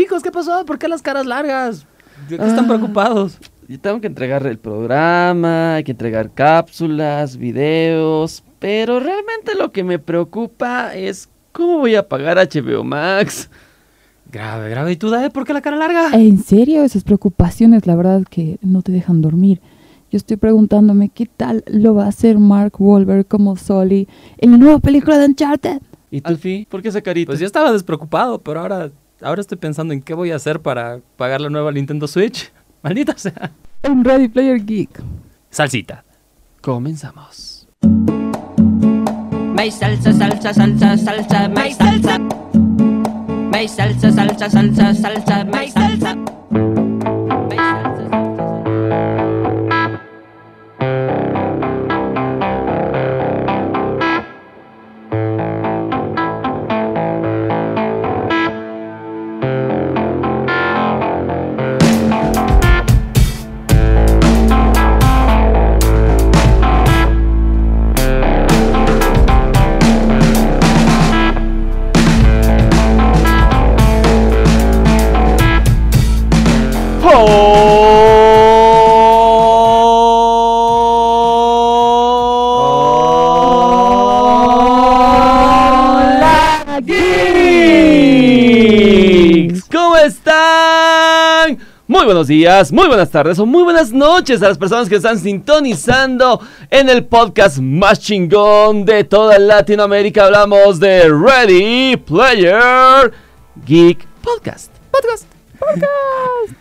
chicos, ¿qué pasó? ¿Por qué las caras largas? ¿De qué están Ah. preocupados? Yo tengo que entregar el programa, hay que entregar cápsulas, videos, pero realmente lo que me preocupa es cómo voy a pagar HBO Max. Grave, grave. ¿Y tú, Dae, por qué la cara larga? ¿En serio? Esas preocupaciones, la verdad, que no te dejan dormir. Yo estoy preguntándome qué tal lo va a hacer Mark Wahlberg como Sully en la nueva película de Uncharted. ¿Y tú, Fi? ¿Por qué esa carita? Pues yo estaba despreocupado, pero ahora, ahora estoy pensando en qué voy a hacer para pagar la nueva Nintendo Switch. Maldita sea. En Ready Player Geek. Salsita. Comenzamos. My salsa, salsa, salsa, salsa, my salsa. My salsa, salsa, salsa, salsa, my salsa. Salsa, salsa, Muy buenos días, muy buenas tardes o muy buenas noches a las personas que están sintonizando en el podcast más chingón de toda Latinoamérica. Hablamos de Ready Player Geek Podcast. Podcast.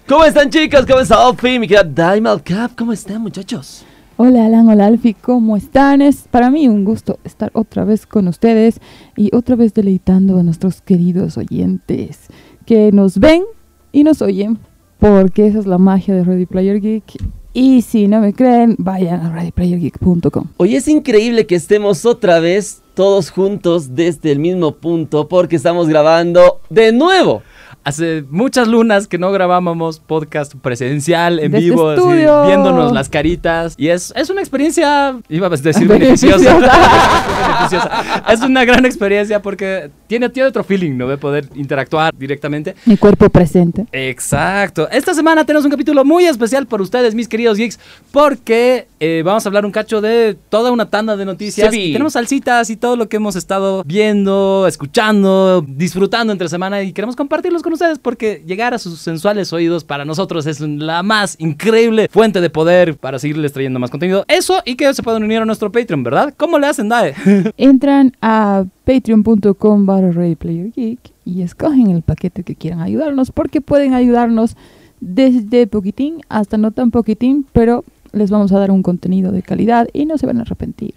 ¿Cómo están chicos? ¿Cómo está Alfie? Mi querida Diamond Cap. ¿Cómo están muchachos? Hola Alan, hola Alfie, ¿cómo están? Es para mí un gusto estar otra vez con ustedes y otra vez deleitando a nuestros queridos oyentes que nos ven y nos oyen, porque esa es la magia de Ready Player Geek. Y si no me creen, vayan a readyplayergeek.com. Hoy es increíble que estemos otra vez todos juntos desde el mismo punto porque estamos grabando de nuevo. Hace muchas lunas que no grabábamos podcast presencial, en Desde vivo, así, viéndonos las caritas. Y es, es una experiencia, iba a decir beneficiosa. Beneficiosa. Es una gran experiencia porque tiene, tiene otro feeling, ¿no? De poder interactuar directamente. Mi cuerpo presente. Exacto. Esta semana tenemos un capítulo muy especial para ustedes, mis queridos geeks, porque eh, vamos a hablar un cacho de toda una tanda de noticias. Sí. Y tenemos salsitas y todo lo que hemos estado viendo, escuchando, disfrutando entre semana y queremos compartirlos con ustedes porque llegar a sus sensuales oídos para nosotros es la más increíble fuente de poder para seguirles trayendo más contenido. Eso y que se pueden unir a nuestro Patreon, ¿verdad? ¿Cómo le hacen, Dae? Entran a patreon.com barra Ready Player Geek y escogen el paquete que quieran ayudarnos porque pueden ayudarnos desde poquitín hasta no tan poquitín, pero les vamos a dar un contenido de calidad y no se van a arrepentir.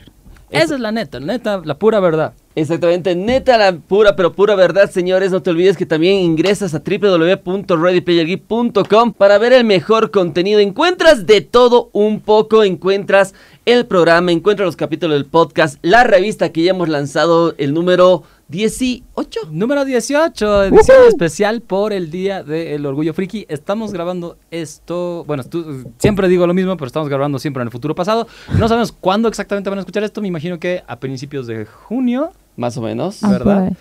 Esa es la neta, neta, la pura verdad. Exactamente, neta la pura pero pura verdad, señores. No te olvides que también ingresas a www.readyplayergeek.com para ver el mejor contenido. Encuentras de todo un poco, encuentras el programa, encuentras los capítulos del podcast, la revista que ya hemos lanzado, el número 18. Número 18, edición especial por el Día del Orgullo Friki. Estamos grabando esto, bueno, tú- siempre digo lo mismo, pero estamos grabando siempre en el futuro pasado. No sabemos cuándo exactamente van a escuchar esto, me imagino que a principios de junio, Más o menos. ¿verdad?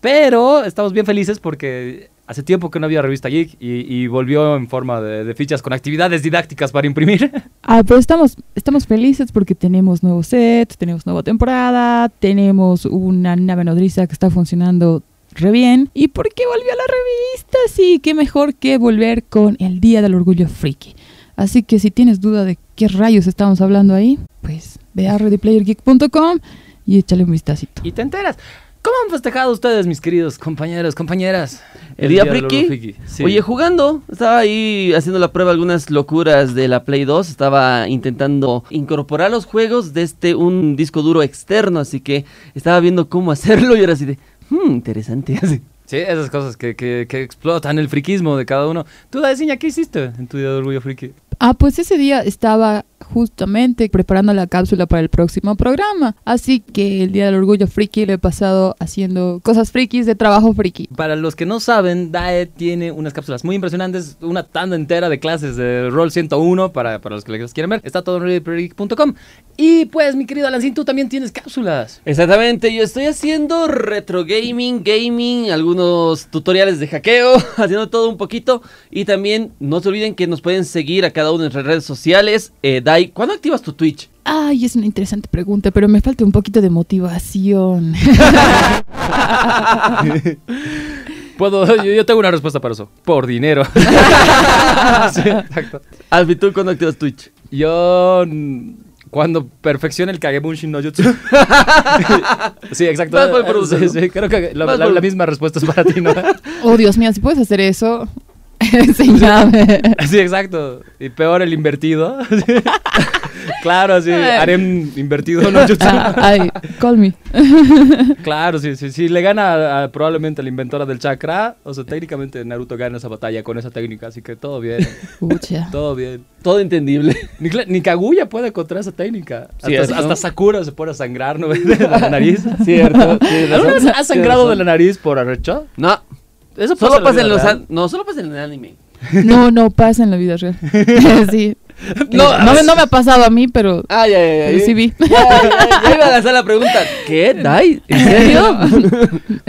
pero estamos bien felices porque hace tiempo que no había revista Geek y, y volvió en forma de, de fichas con actividades didácticas para imprimir. Ah, pero estamos, estamos felices porque tenemos nuevo set, tenemos nueva temporada, tenemos una nave nodriza que está funcionando re bien. ¿Y por qué volvió a la revista? Sí, qué mejor que volver con el Día del Orgullo Friki. Así que si tienes duda de qué rayos estamos hablando ahí, pues ve a readyplayergeek.com y échale un vistacito. y te enteras. ¿Cómo han festejado ustedes, mis queridos compañeros, compañeras? El día del friki. Sí. Oye, jugando, estaba ahí haciendo la prueba algunas locuras de la Play 2, estaba intentando incorporar los juegos desde un disco duro externo, así que estaba viendo cómo hacerlo y era así de, hmm, interesante. así. Sí, esas cosas que, que, que explotan el friquismo de cada uno. Tú, Daeciña, ¿qué hiciste en tu día de orgullo friki? Ah, pues ese día estaba justamente preparando la cápsula para el próximo programa. Así que el Día del Orgullo Friki lo he pasado haciendo cosas frikis de trabajo friki. Para los que no saben, DAE tiene unas cápsulas muy impresionantes, una tanda entera de clases de Roll 101 para, para los que les quieren ver. Está todo en readypredict.com. Y pues, mi querido Alancín, tú también tienes cápsulas. Exactamente, yo estoy haciendo retro gaming, gaming, algunos tutoriales de hackeo, haciendo todo un poquito. Y también no se olviden que nos pueden seguir a cada uno de nuestras redes sociales. Eh, ¿cuándo activas tu Twitch? Ay, es una interesante pregunta, pero me falta un poquito de motivación. Puedo, yo, yo tengo una respuesta para eso. Por dinero. Sí, exacto. Albi, ¿tú cuándo activas Twitch? Yo cuando perfeccione el Kagebunshin no Jutsu. sí, exacto. Creo que la, la misma respuesta es para ti, ¿no? Oh, Dios mío, si puedes hacer eso, enséñame. sí, exacto. Y peor el invertido. claro, sí. Harem invertido no. Ah, ay, call me. Claro, sí, sí. Si le gana a- probablemente a la inventora del chakra, o sea, técnicamente Naruto gana esa batalla con esa técnica, así que todo bien. Pucha. todo bien. Todo entendible. Ni, ni Kaguya puede contra esa técnica. Sí, hasta, ¿no? hasta Sakura se pone a sangrar, ¿no? De la nariz. Cierto. ¿Alguna vez has sangrado de la nariz por arrecho? No, Eso solo la pasa en vida los an- No, solo pasa en el anime. No, no pasa en la vida real. sí. No, No, me- no me ha pasado a mí, pero, Ah, ya, ya, ya. pero sí vi. Ya, ya, ya iba a lanzar la pregunta. ¿Qué? ¿Dai? ¿En serio?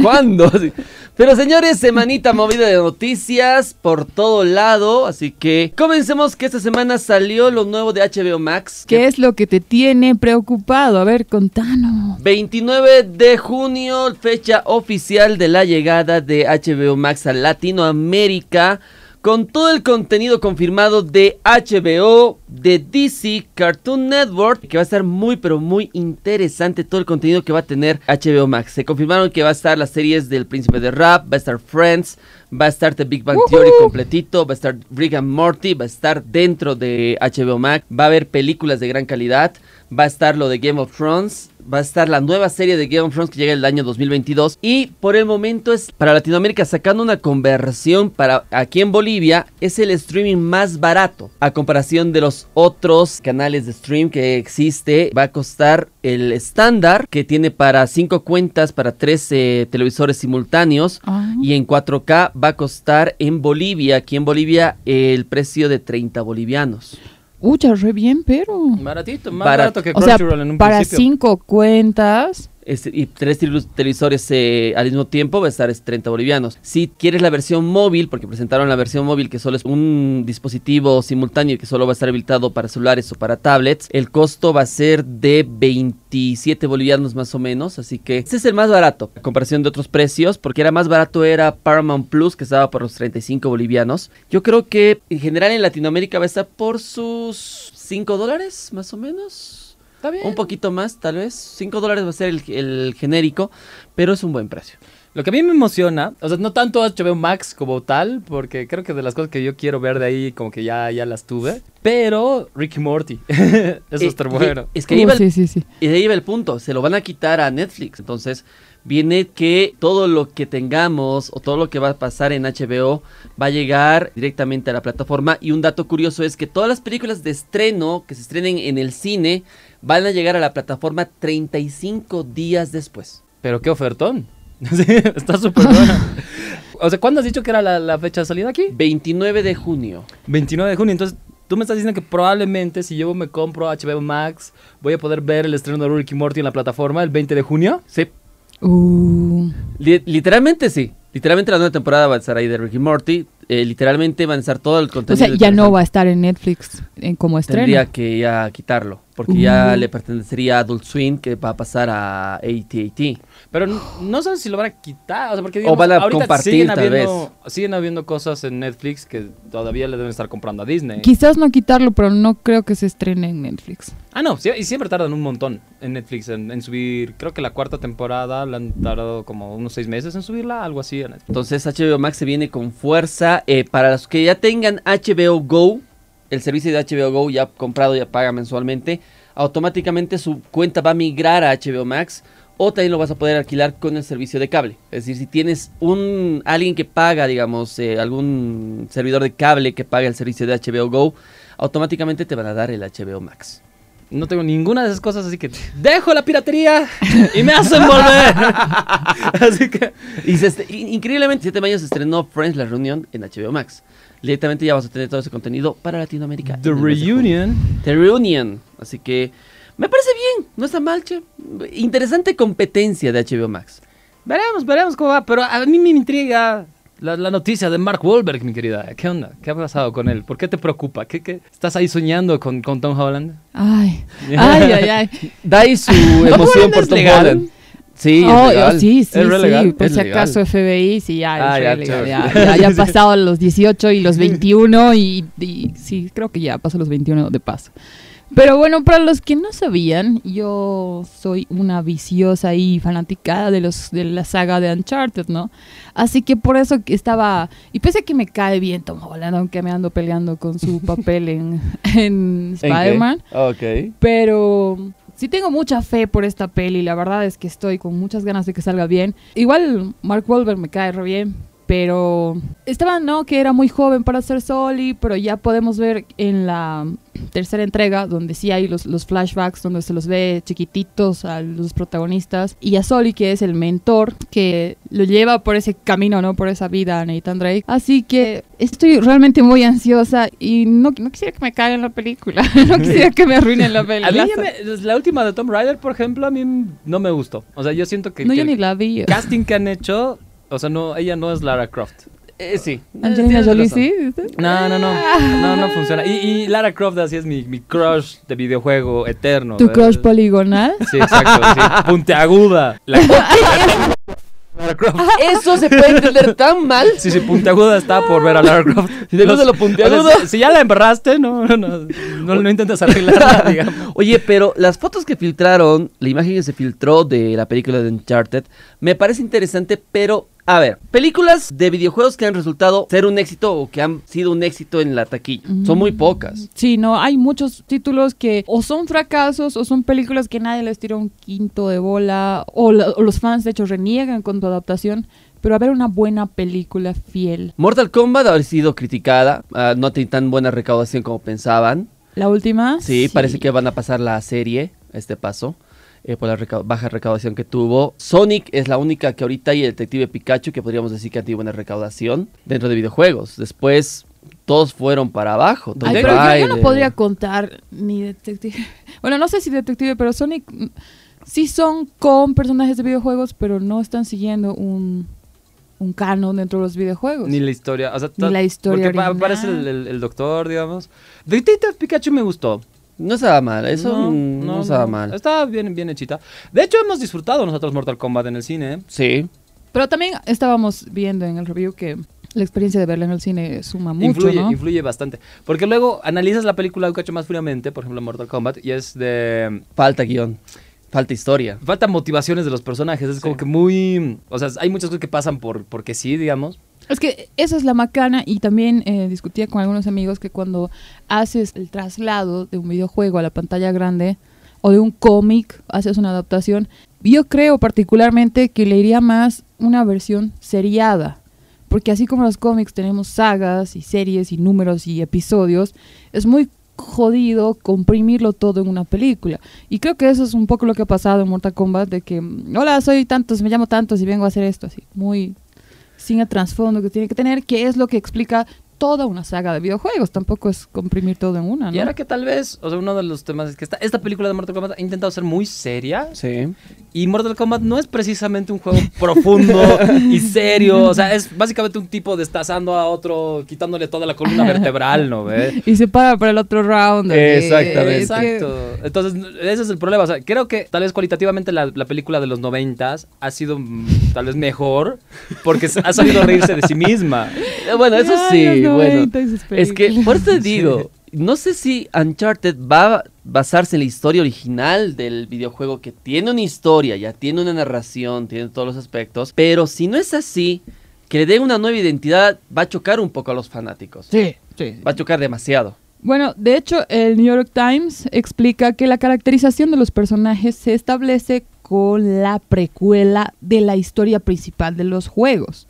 ¿Cuándo? Sí. Pero señores, semanita movida de noticias por todo lado. Así que comencemos que esta semana salió lo nuevo de HBO Max. ¿Qué es lo que te tiene preocupado? A ver, contanos. 29 de junio, fecha oficial de la llegada de HBO Max a Latinoamérica, con todo el contenido confirmado de HBO, de DC Cartoon Network, que va a estar muy pero muy interesante todo el contenido que va a tener HBO Max. Se confirmaron que va a estar las series del Príncipe de Rap, va a estar Friends, va a estar The Big Bang Theory completito, va a estar Rick and Morty, va a estar dentro de HBO Max, va a haber películas de gran calidad, va a estar lo de Game of Thrones, va a estar la nueva serie de Game of Thrones que llega el año 2022 y por el momento es para Latinoamérica sacando una conversión para aquí en Bolivia es el streaming más barato. A comparación de los otros canales de stream que existe va a costar el estándar que tiene para 5 cuentas para 13 televisores simultáneos. Y en 4K va a costar en Bolivia, aquí en Bolivia el precio de 30 bolivianos. Ucha, re bien, pero. Baratito, más Barato. barato que O sea, Crunchyroll en un para principio. cinco cuentas. Este, y tres tele- televisores eh, al mismo tiempo va a estar es 30 bolivianos. Si quieres la versión móvil, porque presentaron la versión móvil que solo es un dispositivo simultáneo y que solo va a estar habilitado para celulares o para tablets, el costo va a ser de 27 bolivianos más o menos. Así que ese es el más barato a comparación de otros precios, porque era más barato era Paramount Plus, que estaba por los 35 bolivianos. Yo creo que en general en Latinoamérica va a estar por sus 5 dólares más o menos. Está bien. Un poquito más, tal vez. 5 dólares va a ser el, el genérico, pero es un buen precio. Lo que a mí me emociona, o sea, no tanto HBO Max como tal, porque creo que de las cosas que yo quiero ver de ahí, como que ya, ya las tuve. Pero Ricky Morty, eso Eh, está bueno. Es que Uh, el- sí, sí, sí. y de ahí va el punto. Se lo van a quitar a Netflix. Entonces, viene que todo lo que tengamos o todo lo que va a pasar en HBO va a llegar directamente a la plataforma. Y un dato curioso es que todas las películas de estreno que se estrenen en el cine van a llegar a la plataforma 35 días después. Pero qué ofertón. Sí, está súper buena. O sea, ¿cuándo has dicho que era la, la fecha de salida aquí? 29 de junio. 29 de junio. Entonces, tú me estás diciendo que probablemente si yo me compro HBO Max, voy a poder ver el estreno de Ricky Morty en la plataforma el 20 de junio. Sí. Uh, Li- literalmente sí. Literalmente la nueva temporada va a estar ahí de Ricky Morty. Eh, literalmente van a estar todo el o contenido. sea, ya no va a estar en Netflix en como estreno. Tendría que ya quitarlo. Porque ya Uh. le pertenecería a Adult Swim que va a pasar a AT&T. Pero no sé si lo van a quitar. O, sea, porque, O van a ahorita compartir, siguen tal habiendo, Siguen habiendo cosas en Netflix que todavía le deben estar comprando a Disney. Quizás no quitarlo, pero no creo que se estrene en Netflix. Ah, no, sí- y siempre tardan un montón en Netflix en, en subir. Creo que la cuarta temporada la han tardado como unos seis meses en subirla, algo así. en Netflix. Entonces HBO Max se viene con fuerza. Eh, para los que ya tengan HBO Go, el servicio de HBO Go ya comprado, ya paga mensualmente, automáticamente su cuenta va a migrar a HBO Max. O también lo vas a poder alquilar con el servicio de cable. Es decir, si tienes un alguien que paga, digamos, eh, algún servidor de cable que paga el servicio de HBO Go, automáticamente te van a dar el HBO Max. No tengo ninguna de esas cosas, así que dejo la piratería y me hacen volver. así que Y se increíblemente, 7 de mayo se estrenó Friends La Reunión en HBO Max. Directamente ya vas a tener todo ese contenido para Latinoamérica. The. Reunion. The Reunion. Así que me parece bien, no está mal, che. Interesante competencia de HBO Max. Veremos, veremos cómo va. Pero a mí me intriga la, la noticia de Mark Wahlberg, mi querida. ¿Qué onda? ¿Qué ha pasado con él? ¿Por qué te preocupa? ¿Qué, qué? ¿Estás ahí soñando con, con Tom Holland? Ay, ay, ay, ay. Da ahí su emoción por es Tom legal. Holland. Sí, es Oh, legal. oh, sí, sí, ¿Es sí. legal? Por Es si legal. acaso FBI, sí, ya, Ah, es ya, legal, ya, ya, ya ha pasado los 18 y los 21 y, y sí, creo que ya pasó los 21 de paso. Pero bueno, para los que no sabían, yo soy una viciosa y fanaticada de los de la saga de Uncharted, ¿no? Así que por eso que estaba y pese a que me cae bien Tom Holland, aunque me ando peleando con su papel en, en. Spider-Man, Ok. pero sí tengo mucha fe por esta peli. La verdad es que estoy con muchas ganas de que salga bien. Igual Mark Wahlberg me cae re bien. Pero estaba, ¿no? Que era muy joven para ser Soli, pero ya podemos ver en la tercera entrega, donde sí hay los, los flashbacks, donde se los ve chiquititos a los protagonistas, y a Soli, que es el mentor, que lo lleva por ese camino, ¿no? Por esa vida a Nathan Drake. Así que estoy realmente muy ansiosa y no, no quisiera que me caigan la película, no quisiera que me arruinen la A mí película. ya me- la última de Tom Rider, por ejemplo, a mí no me gustó. O sea, yo siento que, No, que yo el ni la vi. casting que han hecho, o sea, no, ella no es Lara Croft. Eh, sí. Angelina tienes Jolie, sí. No, no, no. No, no funciona. Y, y Lara Croft así es mi, mi crush de videojuego eterno. Tu crush poligonal. Sí, exacto. Sí. Puntiaguda. La- Lara Croft. Eso se puede entender tan mal. Sí, sí, puntiaguda está por ver a Lara Croft. Si gusta Los- lo puntiagudo. o sea, si, si ya la embarraste, no, no, no, no, no intentes arreglarla, digamos. Oye, pero las fotos que filtraron, la imagen que se filtró de la película de Uncharted, me parece interesante, pero a ver, películas de videojuegos que han resultado ser un éxito o que han sido un éxito en la taquilla, son muy pocas. Sí, no, hay muchos títulos que o son fracasos o son películas que nadie les tira un quinto de bola o, la- o los fans de hecho reniegan con tu adaptación, pero a ver una buena película fiel. Mortal Kombat ha sido criticada, ah, no tiene tan buena recaudación como pensaban. La última. Sí, parece que van a pasar la serie, este paso, eh, por la reca- baja recaudación que tuvo. Sonic es la única que ahorita hay, el Detective Pikachu, que podríamos decir que ha tenido buena recaudación dentro de videojuegos. Después, todos fueron para abajo. Ay, pero yo, yo no podría contar ni detective. Bueno, no sé si detective, pero Sonic mm, sí son con personajes de videojuegos, pero no están siguiendo un, un canon dentro de los videojuegos. Ni la historia. O sea, Ni la historia Porque pa- original. aparece el, el- el doctor, digamos. Detective Pikachu me gustó. No estaba mal, eso mm, no, estaba mal. Estaba bien, bien hechita. De hecho, hemos disfrutado nosotros Mortal Kombat en el cine. ¿eh? Sí. Pero también estábamos viendo en el review que la experiencia de verla en el cine suma mucho, influye, ¿no? influye bastante. Porque luego analizas la película un cacho más fríamente, por ejemplo, Mortal Kombat, y es de. Falta guion, falta historia. Falta motivaciones de los personajes. Es Sí. como que muy. O sea, hay muchas cosas que pasan por porque sí, digamos. Es que esa es la macana y también eh, discutía con algunos amigos que cuando haces el traslado de un videojuego a la pantalla grande o de un cómic, haces una adaptación, yo creo particularmente que le iría más una versión seriada. Porque así como los cómics tenemos sagas y series y números y episodios, es muy jodido comprimirlo todo en una película. Y creo que eso es un poco lo que ha pasado en Mortal Kombat, de que, hola, soy tantos, me llamo tantos y vengo a hacer esto, así, muy sin el trasfondo que tiene que tener, que es lo que explica toda una saga de videojuegos. Tampoco es comprimir todo en una, ¿no? Y ahora que tal vez, o sea, uno de los temas es que esta, esta película de Mortal Kombat ha intentado ser muy seria. Sí. Y Mortal Kombat no es precisamente un juego profundo y serio. O sea, es básicamente un tipo destazando a otro, quitándole toda la columna vertebral, ¿no? ve? Y se para para el otro round. así. Exactamente. Exacto. Entonces, ese es el problema. O sea, creo que tal vez cualitativamente la, la película de los noventas ha sido mm, tal vez mejor porque ha sabido reírse de sí misma. Eh, Bueno, eso sí, los bueno. 90 y sus Es que, por eso te digo, no sé si Uncharted va a basarse en la historia original del videojuego que tiene una historia, ya tiene una narración, tiene todos los aspectos, pero si no es así, que le den una nueva identidad va a chocar un poco a los fanáticos. Sí, sí. Va a chocar demasiado. Bueno, de hecho, el New York Times explica que la caracterización de los personajes se establece con la precuela de la historia principal de los juegos.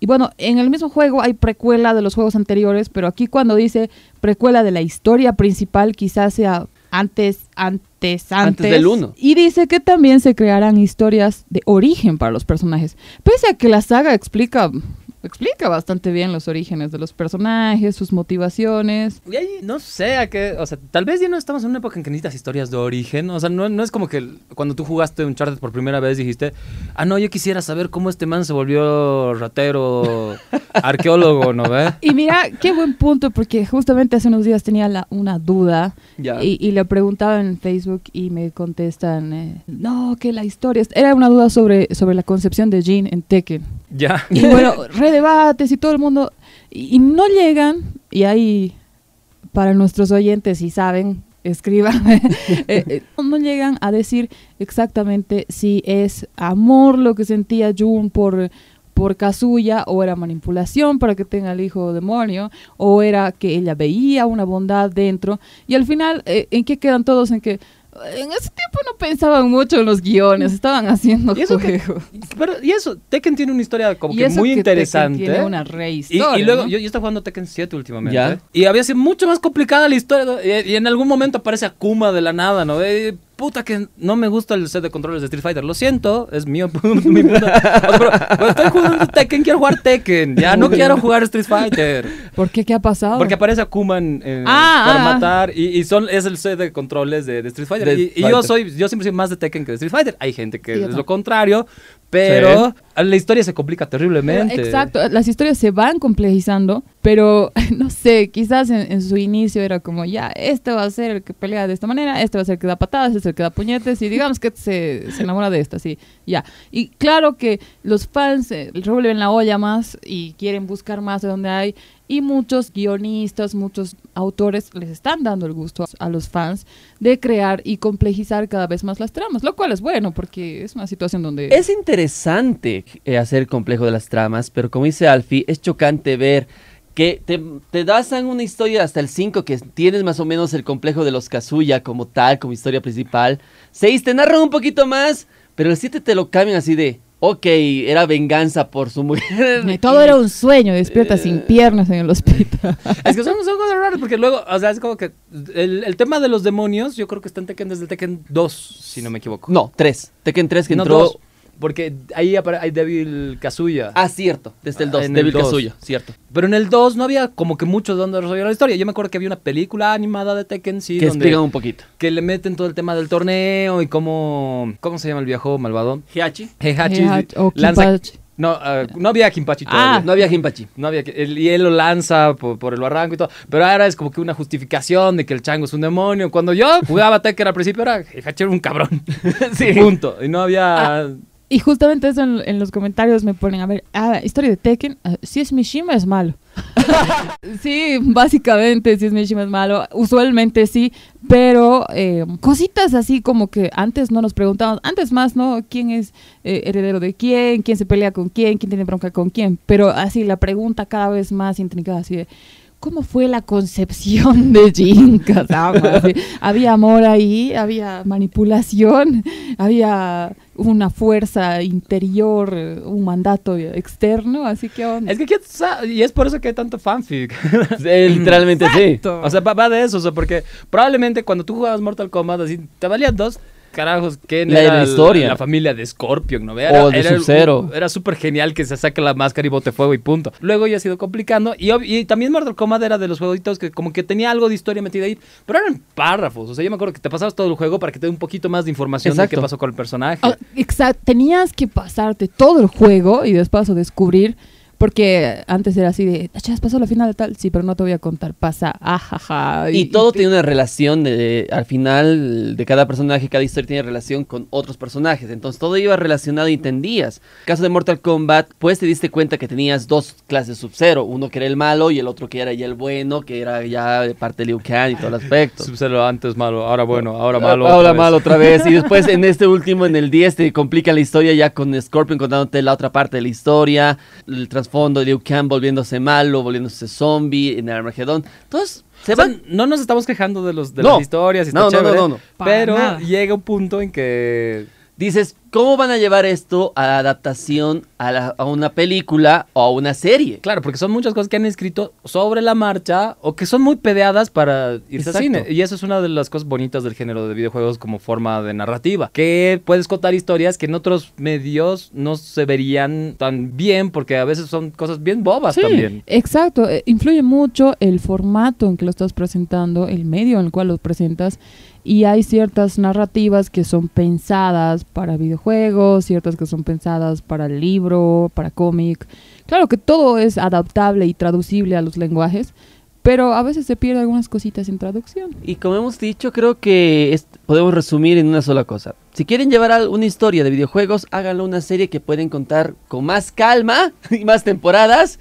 Y bueno, en el mismo juego hay precuela de los juegos anteriores, pero aquí cuando dice precuela de la historia principal, quizás sea antes, antes, antes. del uno. Y dice que también se crearán historias de origen para los personajes. Pese a que la saga explica explica bastante bien los orígenes de los personajes, sus motivaciones. Y ahí no sé a qué, o sea, tal vez ya no estamos en una época en que necesitas historias de origen, o sea, no, no es como que cuando tú jugaste Uncharted por primera vez dijiste, ah, no, yo quisiera saber cómo este man se volvió ratero, arqueólogo, ¿no ve? Y mira, qué buen punto, porque justamente hace unos días tenía la- una duda y, y le preguntaba en Facebook y me contestan, eh, no, que la historia, es-". era una duda sobre, sobre la concepción de Jean en Tekken. Ya. Y bueno, redebates y todo el mundo. Y, no llegan, y ahí, para nuestros oyentes, si saben, escriban, eh, eh, no llegan a decir exactamente si es amor lo que sentía Jun por, por Kazuya, o era manipulación para que tenga el hijo demonio, o era que ella veía una bondad dentro. Y al final, eh, ¿en qué quedan todos? En que. En ese tiempo no pensaban mucho en los guiones, estaban haciendo ¿Y eso que-. Pero, y eso, Tekken tiene una historia como Y que eso muy que Tekken interesante. Tiene una re Y, historia, y luego, ¿no? yo, yo estaba jugando Tekken 7 últimamente. Ya. Y había sido mucho más complicada la historia. Y, y en algún momento aparece Akuma de la nada, ¿no? Eh, puta que no me gusta el set de controles de Street Fighter. Lo siento, es mío. mi. O sea, pero estoy jugando Tekken, quiero jugar Tekken. Ya no quiero jugar Street Fighter. ¿Por qué? ¿Qué ha pasado? Porque aparece Akuma en- en- Ah, para ah, ah. matar. Y, y son, es el set de controles de, de Street Fighter. De y y yo soy, yo siempre soy más de Tekken que de Street Fighter. Hay gente que Sí, es lo contrario. Pero la historia se complica terriblemente. Exacto, las historias se van complejizando, pero no sé, quizás en, en su inicio era como, ya, este va a ser el que pelea de esta manera, este va a ser el que da patadas, este es el que da puñetes, y digamos que se, se enamora de esta, sí, ya. Y claro que los fans eh, revuelven la olla más y quieren buscar más de donde hay, y muchos guionistas, muchos autores les están dando el gusto a los fans de crear y complejizar cada vez más las tramas, lo cual es bueno porque es una situación donde... Es interesante eh, hacer complejo de las tramas, pero como dice Alfie, es chocante ver que te, das una historia hasta el 5 que tienes más o menos el complejo de los Kazuya como tal, como historia principal. 6 te narran un poquito más, pero el 7 te lo cambian así de, ok, era venganza por su mujer. Y todo era un sueño, despierta sin piernas en el hospital. Es que son, son cosas raras porque luego, o sea, es como que el, el tema de los demonios, yo creo que está en Tekken desde el Tekken 2, si no me equivoco. No, 3. Tekken 3 que No, entró... dos, porque ahí hay Devil Kazuya. Ah, cierto, desde el 2, En el Devil. Kazuya, cierto. Pero en el 2 no había como que mucho de donde resolver la historia. Yo me acuerdo que había una película animada de Tekken, sí, que donde explican un poquito. que le meten todo el tema del torneo y cómo ¿cómo se llama el viejo malvado? Hiachi. Heihachi Heihachi o lanza. No, ah, no había Kimpachi Ah. todavía. No había Himpachi. No había el- y él lo lanza por, por el barranco y todo. Pero ahora es como que una justificación de que el chango es un demonio. Cuando yo jugaba Tekken al principio era Heihachi era un cabrón. Sí. Punto. Y no había. Y justamente eso en, en los comentarios me ponen, a ver, ah, historia de Tekken, ah, si es Mishima es malo. sí, básicamente si es Mishima es malo, usualmente sí, pero eh, cositas así como que antes no nos preguntábamos, antes más, ¿no? ¿Quién es eh, heredero de quién? ¿Quién se pelea con quién? ¿Quién tiene bronca con quién? Pero así la pregunta cada vez más intrincada, así de... ¿Cómo fue la concepción de Kazama? Así, había amor ahí, había manipulación, había una fuerza interior, un mandato externo, así que onda? Es que y es por eso que hay tanto fanfic. Literalmente sí. Exacto. o sea, va, va de eso, o sea, porque probablemente cuando tú jugabas Mortal Kombat, así, te valían dos carajos quién La- era la historia. la familia de Scorpion, ¿no? O de era, Sub-Zero. Era súper genial que se saque la máscara y bote fuego y punto. Luego ya ha sido complicando, y, también Mortal Kombat era de los jueguitos que como que tenía algo de historia metida ahí, pero eran párrafos, o sea, yo me acuerdo que te pasabas todo el juego para que te dé un poquito más de información de qué pasó con el personaje. Ah, Exacto, tenías que pasarte todo el juego y después descubrir, porque antes era así de, "Ah, ya pasó la final de tal, sí, pero no te voy a contar, pasa, ajaja. Y todo tiene una relación de, al final de cada personaje, cada historia tiene relación con otros personajes. Entonces todo iba relacionado y entendías. caso de Mortal Kombat, pues te diste cuenta que tenías dos clases Sub-Zero. Uno que era el malo y el otro que era ya el bueno, que era ya de parte de Liu Kang y todo el aspecto. Sub-Zero antes malo, ahora bueno, ahora malo. Ahora otra vez. malo otra vez. Y después en este último, en el 10, te complica la historia ya con Scorpion contándote la otra parte de la historia. El trasfondo de Liu Kang volviéndose malo, volviéndose zombie en el Armagedón. Entonces, se O sea, van... no nos estamos quejando de, los, de No. las historias y está No, no, no, chévere, no, no. Pero nada. llega un punto en que dices, ¿cómo van a llevar esto a la adaptación a, la- a una película o a una serie? Claro, porque son muchas cosas que han escrito sobre la marcha o que son muy pedeadas para irse Exacto. al cine. Y eso es una de las cosas bonitas del género de videojuegos como forma de narrativa. Que puedes contar historias que en otros medios no se verían tan bien porque a veces son cosas bien bobas Sí, también. exacto. eh, Influye mucho el formato en que lo estás presentando, el medio en el cual lo presentas. Y hay ciertas narrativas que son pensadas para videojuegos, ciertas que son pensadas para el libro, para cómic. Claro que todo es adaptable y traducible a los lenguajes, pero a veces se pierden algunas cositas en traducción. Y como hemos dicho, creo que podemos resumir en una sola cosa. Si quieren llevar una historia de videojuegos, háganlo una serie que pueden contar con más calma y más temporadas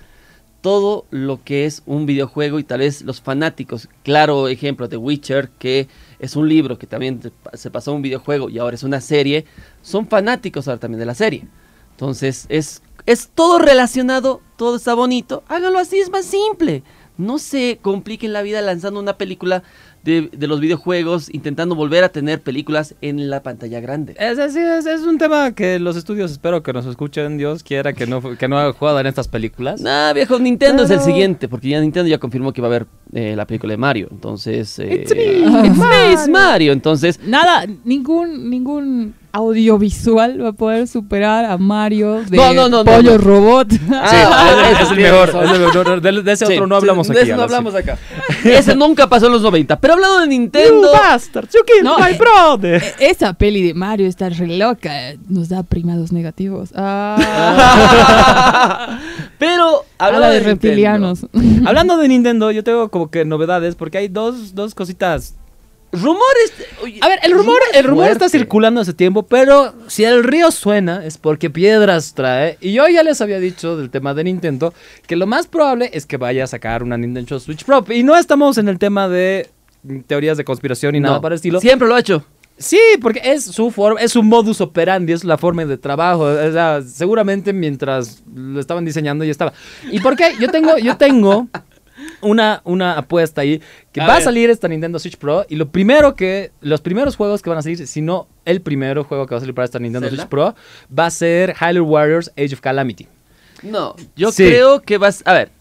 todo lo que es un videojuego y tal vez los fanáticos. Claro ejemplo de Witcher, que es un libro que también se pasó a un videojuego y ahora es una serie, son fanáticos ahora también de la serie. Entonces es, es todo relacionado, todo está bonito. Háganlo así, es más simple. No se compliquen la vida lanzando una película de, de los videojuegos, intentando volver a tener películas en la pantalla grande. Es, es, es, es un tema que los estudios espero que nos escuchen. Dios quiera que no, que no haga jugado en estas películas. Nah, viejo, Nintendo es el siguiente, porque ya Nintendo ya confirmó que va a haber eh, la película de Mario. Entonces. eh, It's me, it's me, it's Mario. Entonces. Nada, ningún, ningún audiovisual va a poder superar a Mario de No, no, Pollo no. Robot. Ah, es, es el mejor. De, de ese Sí, otro no sí, hablamos de aquí. ese no sí. hablamos acá. Ese nunca pasó en los 90. Pero hablando de Nintendo. You bastards, you killed my eh, brother. E- Esa peli de Mario está re loca. Nos da primados negativos. Ah. pero Habla hablando de Nintendo. reptilianos. Hablando de Nintendo, yo tengo como que novedades porque hay dos, dos cositas. Rumores. oye, A ver, el rumor, el rumor está circulando hace tiempo, pero si el río suena es porque piedras trae. Y yo ya les había dicho del tema de Nintendo que lo más probable es que vaya a sacar una Nintendo Switch Pro. Y no estamos en el tema de mm, teorías de conspiración y nada para el estilo. Siempre lo ha hecho. Sí, porque es su forma, es su modus operandi, es la forma de trabajo. O sea, seguramente mientras lo estaban diseñando ya estaba. ¿Y por qué? Yo tengo, yo tengo una, una apuesta ahí que A va a salir esta Nintendo Switch Pro y lo primero que, los primeros juegos que van a salir, si no el primero juego que va a salir para esta Nintendo ¿Zelda? Switch Pro, va a ser Hyrule Warriors Age of Calamity. No, yo Sí. creo que vas. A ver.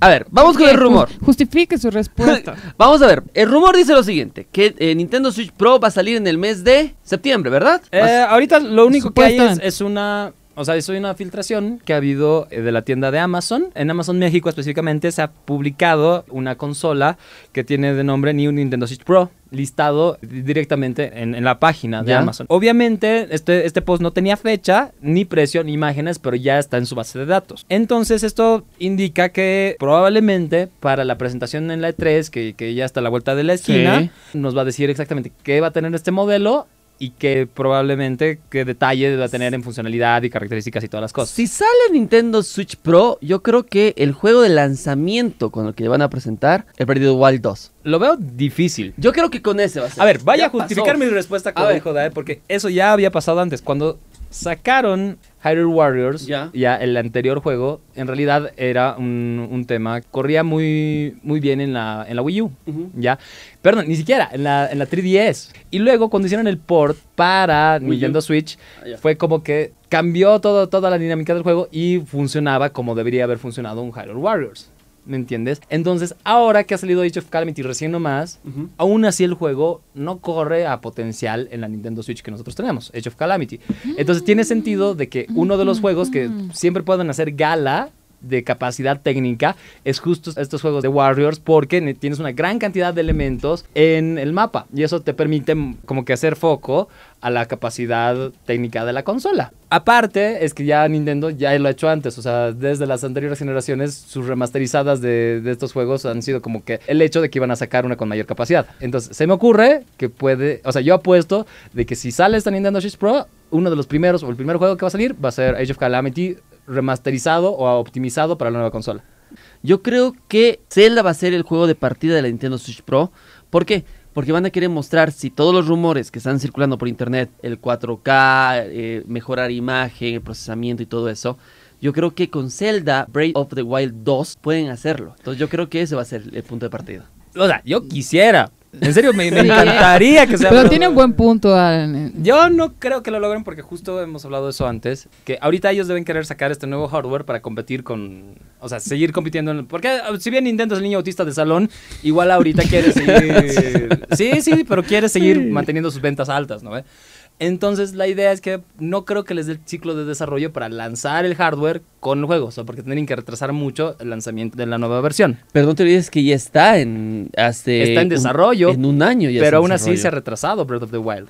A ver, vamos con el rumor. Ju- Justifique su respuesta. Vamos a ver, el rumor dice lo siguiente, que eh, Nintendo Switch Pro va a salir en el mes de septiembre, ¿verdad? Eh, ahorita lo único que hay es una. O sea, es una filtración que ha habido eh, de la tienda de Amazon. En Amazon México específicamente se ha publicado una consola que tiene de nombre New Nintendo Switch Pro, listado directamente en, en la página de Ya. Amazon. Obviamente, este, este post no tenía fecha, ni precio, ni imágenes, pero ya está en su base de datos. Entonces, esto indica que probablemente para la presentación en la E3, que, que ya está a la vuelta de la esquina, nos va a decir exactamente qué va a tener este modelo y que probablemente qué detalle va a tener en funcionalidad y características y todas las cosas. Si sale Nintendo Switch Pro, yo creo que el juego de lanzamiento con el que van a presentar, el perdido Wild 2. Lo veo difícil. Yo creo que con ese va a ser. A ver, vaya Ya a justificar pasó. mi respuesta ver. dijo Dae, porque eso ya había pasado antes. Cuando sacaron Hyrule Warriors, Ya. el anterior juego, en realidad era un, un tema, corría muy, muy bien en la, en la Wii U, ya. Perdón, ni siquiera, en la, en la 3DS. Y luego cuando hicieron el port para Wii U. Nintendo Switch, Ah, ya. fue como que cambió todo, toda la dinámica del juego y funcionaba como debería haber funcionado un Hyrule Warriors. ¿Me entiendes? Entonces, ahora que ha salido Age of Calamity recién nomás, Ujú. aún así el juego no corre a potencial en la Nintendo Switch que nosotros tenemos, Age of Calamity. Entonces tiene sentido de que uno de los juegos que siempre pueden hacer gala de capacidad técnica es justo estos juegos de Warriors porque ne- tienes una gran cantidad de elementos en el mapa y eso te permite como que hacer foco a la capacidad técnica de la consola. Aparte es que ya Nintendo ya lo ha hecho antes, o sea, desde las anteriores generaciones sus remasterizadas de, de estos juegos han sido como que el hecho de que iban a sacar una con mayor capacidad. Entonces se me ocurre que puede, o sea, yo apuesto de que si sale esta Nintendo Switch Pro, uno de los primeros o el primer juego que va a salir va a ser Age of Calamity remasterizado o optimizado para la nueva consola. Yo creo que Zelda va a ser el juego de partida de la Nintendo Switch Pro. ¿Por qué? Porque van a querer mostrar si todos los rumores que están circulando por internet, el 4K, eh, mejorar imagen, el procesamiento y todo eso, yo creo que con Zelda Breath of the Wild 2 pueden hacerlo. Entonces yo creo que ese va a ser el punto de partida. O sea, yo quisiera, En serio, me, me Sí, ¿eh? encantaría que sea. Pero tiene un buen punto, Alan. Yo no creo que lo logren porque justo hemos hablado de eso antes, que ahorita ellos deben querer sacar este nuevo hardware para competir con, o sea, seguir compitiendo, en, porque uh, si bien Nintendo es el niño autista de salón, igual ahorita quiere seguir, sí, sí, pero quiere seguir manteniendo sus ventas altas, ¿no? Entonces la idea es que no creo que les dé el ciclo de desarrollo para lanzar el hardware con el juego, o sea, porque tienen que retrasar mucho el lanzamiento de la nueva versión. Pero no te olvides que ya está en hace Está en un- desarrollo, en un año ya está Pero en aún así se ha retrasado Breath of the Wild.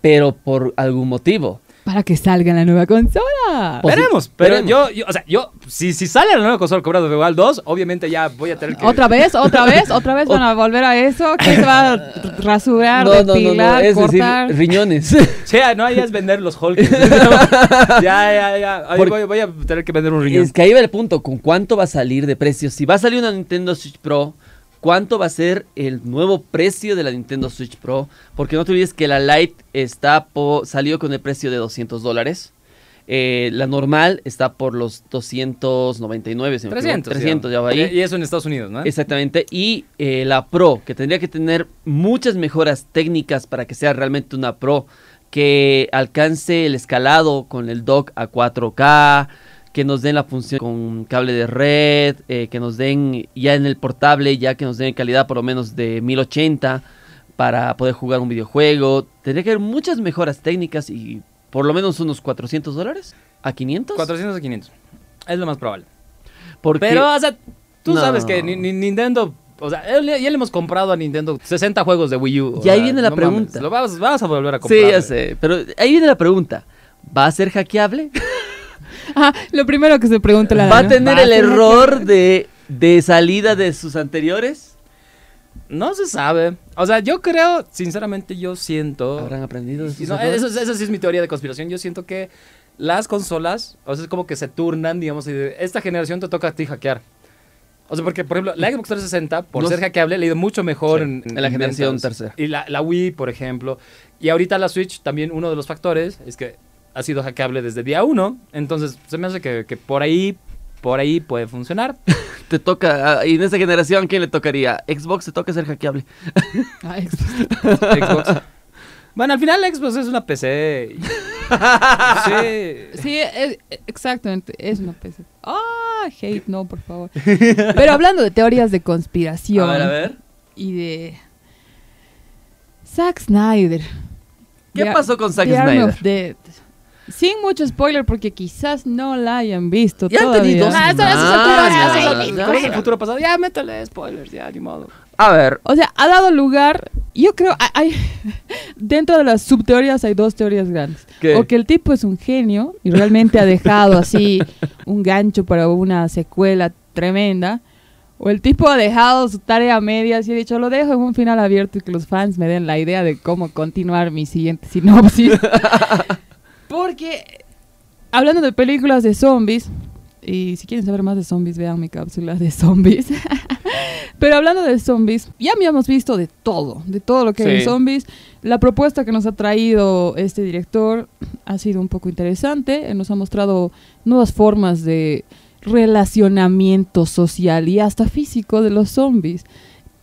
pero por algún motivo. Para que salga la nueva consola. Pues sí, Veremos, pero veremos. yo, yo, o sea, yo, si, si sale la nueva consola of the Wild 2, obviamente ya voy a tener que... Otra vez, otra vez, otra vez van a volver a eso. que se va a rasurar, No, no, no, no, depilar, es decir, cortar? riñones. Sí, no, ya es vender los Hulk. ya, ya, ya. Ahí Porque- voy, voy a tener que vender un riñón. es que ahí va el punto, ¿con cuánto va a salir de precio? Si va a salir una Nintendo Switch Pro, ¿cuánto va a ser el nuevo precio de la Nintendo Switch Pro? Porque no te olvides que la Lite está po- salió con el precio de 200 dólares. Eh, la normal está por los 299, si no me equivoco. 300. 300 ya va ahí. Y, y eso en Estados Unidos, ¿no? Exactamente. Y eh, la Pro, que tendría que tener muchas mejoras técnicas para que sea realmente una Pro, que alcance el escalado con el dock a 4K, que nos den la función con cable de red, eh, que nos den ya en el portable, ya que nos den calidad por lo menos de 1080 para poder jugar un videojuego. Tendría que haber muchas mejoras técnicas y por lo menos unos 400 dólares a 500. 400 a 500. Es lo más probable. Porque Pero, o sea, tú No. sabes que ni- ni- Nintendo... O sea, ya le hemos comprado a Nintendo 60 juegos de Wii U. Y ahí sea, viene la no mames, pregunta. lo vamos, vamos a volver a comprar. Sí, ya sé. Pero ahí viene la pregunta. ¿Va a ser hackeable? Ah, lo primero que se pregunta la ¿Va a ¿no? tener ¿Va el ser error de, de salida de sus anteriores? No se sabe. O sea, yo creo, sinceramente, yo siento... ¿Habrán aprendido no, eso, es- esa sí es mi teoría de conspiración. Yo siento que las consolas, o sea, es como que se turnan, digamos, y de, esta generación te toca a ti hackear. O sea, porque, por ejemplo, la Xbox 360, por No ser hackeable, le ha ido mucho mejor Sí, en, en la generación tercera. Y la, la Wii, por ejemplo. Y ahorita la Switch, también uno de los factores es que ha sido hackeable desde día uno. Entonces, se me hace que, que por ahí, por ahí puede funcionar. Te toca, ah, y en esta generación, ¿quién le tocaría? Xbox te toca ser hackeable. Ah, Xbox. Xbox. Bueno, al final Xbox es una PC. y- sí. Sí, es- exactamente, es una PC. Ah, hate, no, por favor. Pero hablando de teorías de conspiración A ver, a ver. y de Zack Snyder. ¿Qué The- pasó con Zack Snyder? Sin mucho spoiler porque quizás no la hayan visto Ya han todavía. tenido Ah, eso, eso es el futuro, ya, eso es el- ya. como es el futuro pasado. Ya, métale spoilers, ya, ni modo. A ver, O sea, ha dado lugar, yo creo, hay, hay- dentro de las subteorías hay dos teorías grandes. ¿Qué? O que el tipo es un genio y realmente ha dejado así un gancho para una secuela tremenda. O el tipo ha dejado su tarea a medias y ha dicho, lo dejo en un final abierto y que los fans me den la idea de cómo continuar mi siguiente sinopsis. Porque, hablando de películas de zombies, y si quieren saber más de zombies, vean mi cápsula de zombies. Pero hablando de zombies, ya habíamos visto de todo, de todo lo que hay en Sí. zombies. La propuesta que nos ha traído este director ha sido un poco interesante. Nos ha mostrado nuevas formas de relacionamiento social y hasta físico de los zombies.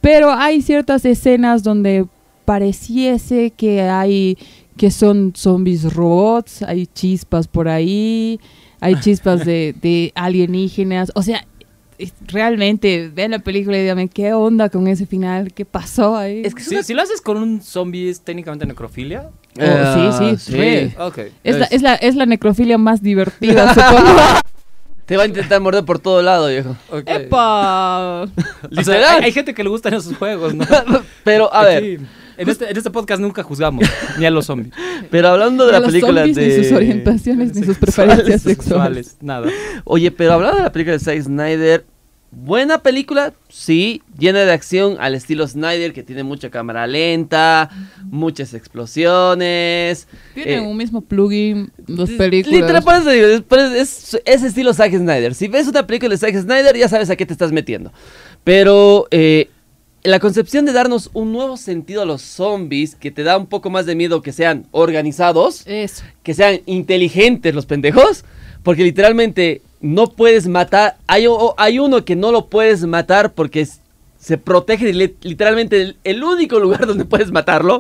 Pero hay ciertas escenas donde pareciese que hay que son zombies robots, hay chispas por ahí, hay chispas de, de alienígenas, o sea, realmente vean la película y díganme qué onda con ese final, qué pasó ahí. es que Si, una- si lo haces con un zombie, ¿es técnicamente necrofilia? Oh, sí, sí. Ok. es, la, es- la, es la necrofilia más divertida, supongo. te va a intentar morder por todo lado, viejo. ¡Epa! O sea, hay, hay gente que le gustan esos juegos, ¿no? Pero, a ver, Aquí, en, este, en este podcast nunca juzgamos, ni a los zombies. pero hablando de la los película zombies, de... ni sus orientaciones, ni sus preferencias sexuales. Nada. Oye, pero hablando de la película de Zack Snyder, buena película, sí, llena de acción al estilo Snyder, que tiene mucha cámara lenta, muchas explosiones. Tienen eh, un mismo plugin, dos películas. Literal, por eso digo, es, por eso es- es estilo Zack Snyder. Si ves una película de Zack Snyder, ya sabes a qué te estás metiendo. Pero eh, la concepción de darnos un nuevo sentido a los zombies, que te da un poco más de miedo que sean organizados, Eso. que sean inteligentes los pendejos, porque literalmente no puedes matar. Hay, hay uno que no lo puedes matar porque es- se protege de literalmente el, el único lugar donde puedes matarlo.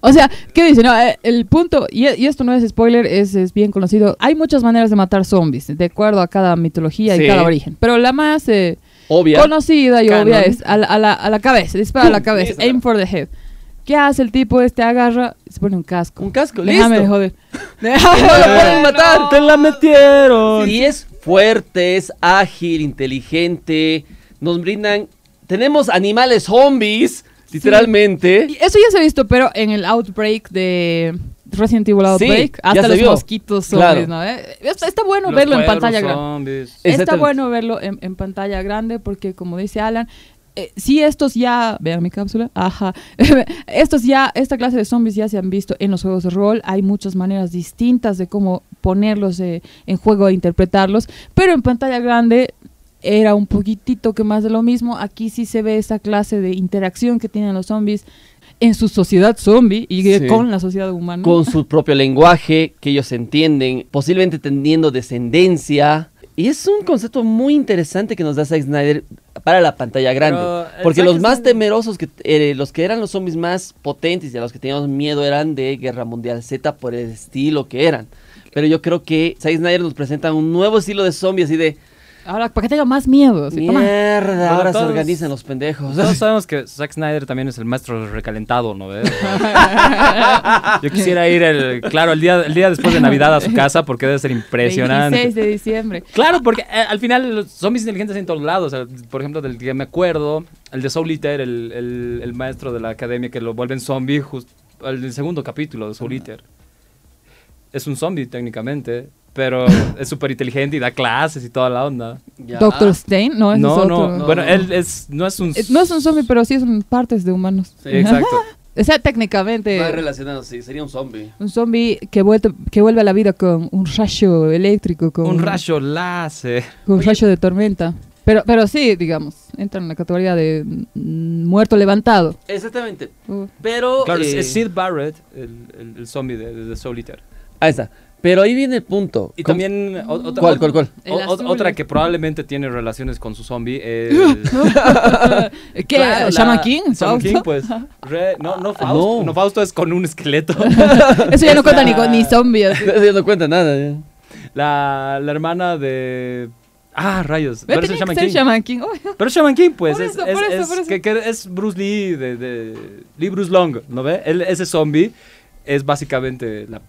O sea, ¿qué dice? No, eh, el punto, y, y esto no es spoiler, es, es bien conocido. Hay muchas maneras de matar zombies, de acuerdo a cada mitología Sí. y cada origen. Pero la más eh, Obvia. conocida y Canon. obvia es a la, a la- a la cabeza, dispara a la cabeza, aim for the head. ¿Qué hace el tipo este? Agarra, se pone un casco. Un casco, Déjame de listo. joder. no lo pueden matar. ¡Te la metieron! Y es fuerte, es ágil, inteligente. Nos brindan. Tenemos animales zombies, literalmente. Y eso ya se ha visto, pero en el Outbreak de Resident Evil Sí, Outbreak, ya hasta los vio. mosquitos zombies, Claro. ¿no? Eh, Está, está bueno Los verlo en pantalla grande. Está bueno verlo en, en pantalla grande porque, como dice Alan, eh, si estos ya, vean mi cápsula, ajá, estos ya, esta clase de zombies ya se han visto en los juegos de rol, hay muchas maneras distintas de cómo ponerlos eh, en juego e interpretarlos, pero en pantalla grande era un poquitito que más de lo mismo, aquí sí se ve esa clase de interacción que tienen los zombies en su sociedad zombie y eh, Sí. con la sociedad humana. Con su propio lenguaje, que ellos entienden, posiblemente teniendo descendencia. Y es un concepto muy interesante que nos da Zack Snyder para la pantalla grande. Pero el porque los más Snyder- temerosos, que eh, los que eran los zombies más potentes y a los que teníamos miedo eran de Guerra Mundial Z por el estilo que eran. Pero yo creo que Zack Snyder nos presenta un nuevo estilo de zombies así de Ahora, para que tenga más miedo. así, mierda, ahora se organizan los pendejos. Todos sabemos que Zack Snyder también es el maestro recalentado, ¿no ves? Yo quisiera ir, el, claro, el día, el día después de Navidad a su casa porque debe ser impresionante. 26 de diciembre. Claro, porque eh, al final los zombies inteligentes en todos lados. O sea, por ejemplo, del que me acuerdo, el de Soul Eater, el, el- el maestro de la academia que lo vuelven zombie, justo el segundo capítulo de Soul Eater. Es un zombie técnicamente, pero es súper inteligente y da clases y toda la onda. Ya. Doctor Stein, no, ese No, es no, otro. bueno, no. él es, no es un... Eh, No es un zombie, pero sí son partes de humanos. Sí, exacto. O sea, técnicamente, Va relacionado, sí, sería un zombie. un zombie que vuelve, que vuelve a la vida con un rayo eléctrico, con Un rayo láser. con un rayo de tormenta. Pero, pero sí, digamos, entra en la categoría de muerto levantado. Exactamente. Uh, Pero. Claro, es- eh, es Sid Barrett, el, el- el zombie de, de Soul Eater. Ahí está. Pero ahí viene el punto. Y ¿Cómo- también o- ¿Cuál, cuál, cuál? O- otra que probablemente tiene relaciones con su zombie es... ¿Qué? Claro, la- ¿Shaman King? Shaman ¿Fausto? King, pues. Re- no, no Fausto. no. No. Fausto es con un esqueleto. Eso ya no cuenta ni, con- ni zombie. así. Eso ya no cuenta nada. ya. la, la hermana de... Ah, rayos. Pero es Shaman King. Shaman King. Oh, Pero Shaman King, pues. Es, eso, es- eso, es- por eso. Que, que es Bruce Lee de, de... Lee Bruce Long, ¿no ve? Él, ese zombie es básicamente la...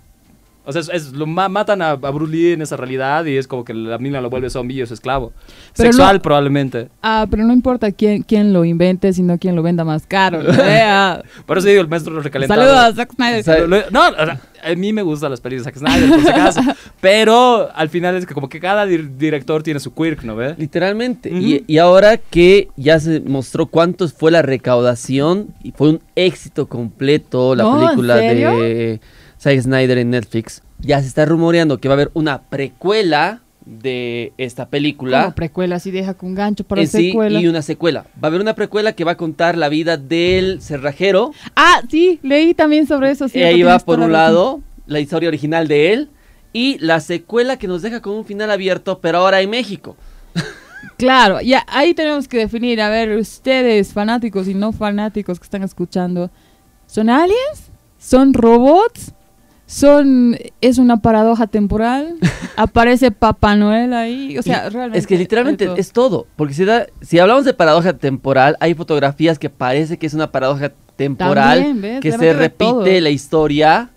O sea, es, es- lo ma- matan a, a Bruce Lee en esa realidad y es como que la mina lo vuelve zombie y es esclavo. Pero Sexual, no- probablemente. Ah, pero no importa quién, quién lo invente, sino quién lo venda más caro. ¿no? Por eso digo el maestro recalentado. Saludos a Zack Snyder. No, o sea, a mí me gustan las películas de Zack Snyder, por si acaso. pero al final es que como que cada dir- director tiene su quirk, ¿no ve? Literalmente. Y, y ahora que ya se mostró cuánto fue la recaudación, y fue un éxito completo la No, ¿en película serio? de Zack Snyder en Netflix, ya se está rumoreando que va a haber una precuela de esta película. Precuela, si deja con gancho para en sí, secuela. y una secuela. Va a haber una precuela que va a contar la vida del cerrajero. Ah, sí, leí también sobre eso. y cierto, ahí va por un lado la historia original de él y la secuela que nos deja con un final abierto, pero ahora en México. Claro, ya ahí tenemos que definir, a ver, ustedes, fanáticos y no fanáticos que están escuchando, ¿son aliens? ¿Son robots? ¿Son es una paradoja temporal? ¿Aparece Papá Noel ahí? O sea, Y realmente Es que literalmente todo. es todo. Porque si, da- si hablamos de paradoja temporal, hay fotografías que parece que es una paradoja temporal que se repite la historia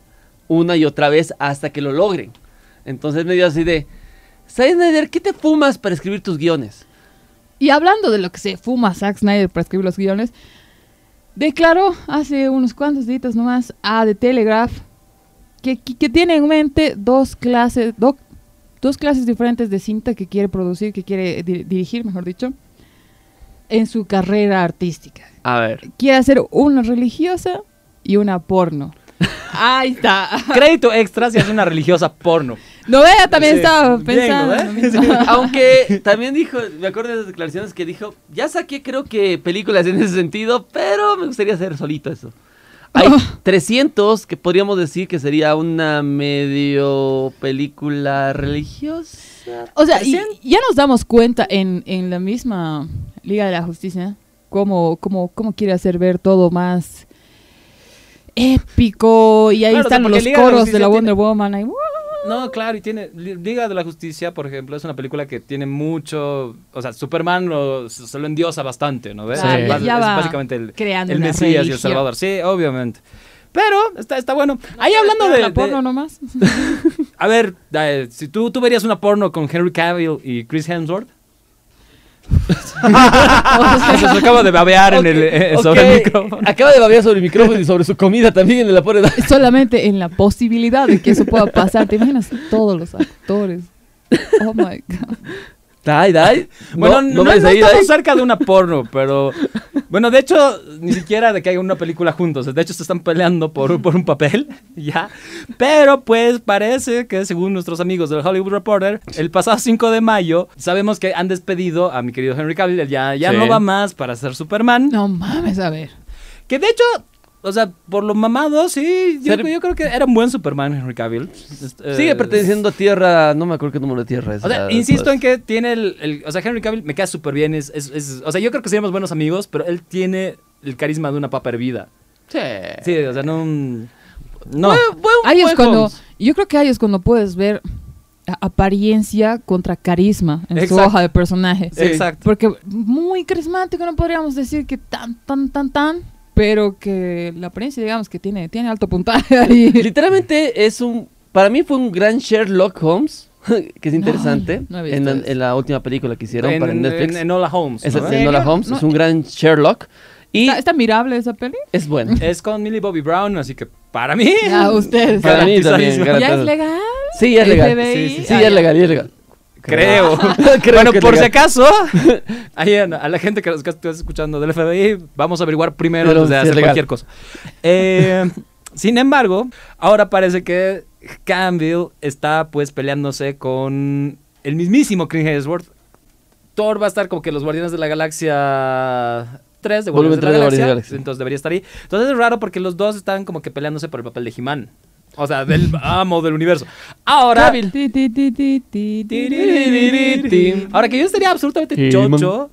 una y otra vez hasta que lo logren. Entonces me dio así de, ¿sabes, Snyder, qué te fumas para escribir tus guiones? Y hablando de lo que se fuma Zack Snyder para escribir los guiones, declaró hace unos cuantos días nomás a The Telegraph que, que, que tiene en mente dos clases, do- dos clases diferentes de cinta que quiere producir, que quiere di- dirigir, mejor dicho, en su carrera artística. A ver. Quiere hacer una religiosa y una porno. Ahí está. Crédito extra si es una religiosa porno. No vea, también Sí, estaba bien, pensando. ¿no en lo ve? mismo. Aunque también dijo, me acuerdo de esas declaraciones que dijo, ya saqué creo que películas en ese sentido, pero me gustaría hacer solito eso. Hay 300 que podríamos decir que sería una medio película religiosa. O sea, y ya nos damos cuenta en, en la misma Liga de la Justicia cómo, cómo, cómo quiere hacer ver todo más épico. Y ahí Claro, están los coros de la Wonder Woman. ahí, No, claro, y tiene. Liga de la Justicia, por ejemplo, es una película que tiene mucho. O sea, Superman lo, se lo endiosa bastante, ¿no ves? Claro, Es ya- bas- ya es va básicamente el, creando el una Mesías y el. Salvador. Sí, obviamente. Pero está, está bueno. Ahí hablando de. la de- porno nomás. a ver, eh, si tú, tú verías una porno con Henry Cavill y Chris Hemsworth. Se acaba de babear en el, eh, sobre el micrófono. Acaba de babear sobre el micrófono y sobre su comida también en la pobre edad. Solamente en la posibilidad de que eso pueda pasar. ¿Te imaginas todos los actores? Oh my God. Dai, dai. Bueno, no, no, no, no, estamos cerca de una porno, pero... Bueno, de hecho, ni siquiera de que haya una película juntos. De hecho, se están peleando por, por un papel, ¿ya? Pero, pues, parece que según nuestros amigos del Hollywood Reporter, el pasado 5 de mayo, sabemos que han despedido a mi querido Henry Cavill. Ya, ya Sí. no va más para ser Superman. No mames, a ver. Que, de hecho... O sea, por lo mamado, sí, yo, creo que era un buen Superman Henry Cavill. Este, Sigue eh, perteneciendo a tierra, no me acuerdo qué número de tierra es. o sea, ah, insisto pues. en que tiene el, el- O sea, Henry Cavill me queda súper bien. Es, es- es- o sea, yo creo que seríamos buenos amigos, pero él tiene el carisma de una papa hervida. Sí. Sí, o sea, no. No. Buen- buen- Ahí es cuando, yo creo que ahí es cuando puedes ver apariencia contra carisma en su hoja de personaje. Sí. Exacto. Porque muy carismático, no podríamos decir que tan, tan, tan, tan, pero que la apariencia, digamos, que tiene, tiene alto puntaje ahí. Literalmente es un. Para mí fue un gran Sherlock Holmes, que es interesante. no he visto en, la- en la última película que hicieron en, para Netflix. en- en Enola Holmes. es ¿no? ¿En Enola serio? Holmes, No. es un gran Sherlock. Y ¿Está, está mirable esa peli? es bueno. Es con Millie Bobby Brown, así que para mí. Ya, ustedes. Para mí también. ¿Ya es legal? Sí, ya es legal. FBI. Sí, sí, Sí, Ah, ya es legal, ya es legal. Creo. Creo bueno, por si acaso, ahí a, a la gente que nos que estás escuchando del FBI, vamos a averiguar primero Pero antes de hacer legal. cualquier cosa. Eh, sin embargo, ahora parece que Campbell está pues peleándose con el mismísimo Chris Hemsworth. Thor va a estar como que los Guardianes de la Galaxia 3 de Guardianes de la, Galaxia. entonces debería estar ahí. Entonces es raro porque los dos están como que peleándose por el papel de He-Man. O sea, del amo del universo. Ahora. Ahora que yo estaría absolutamente chocho.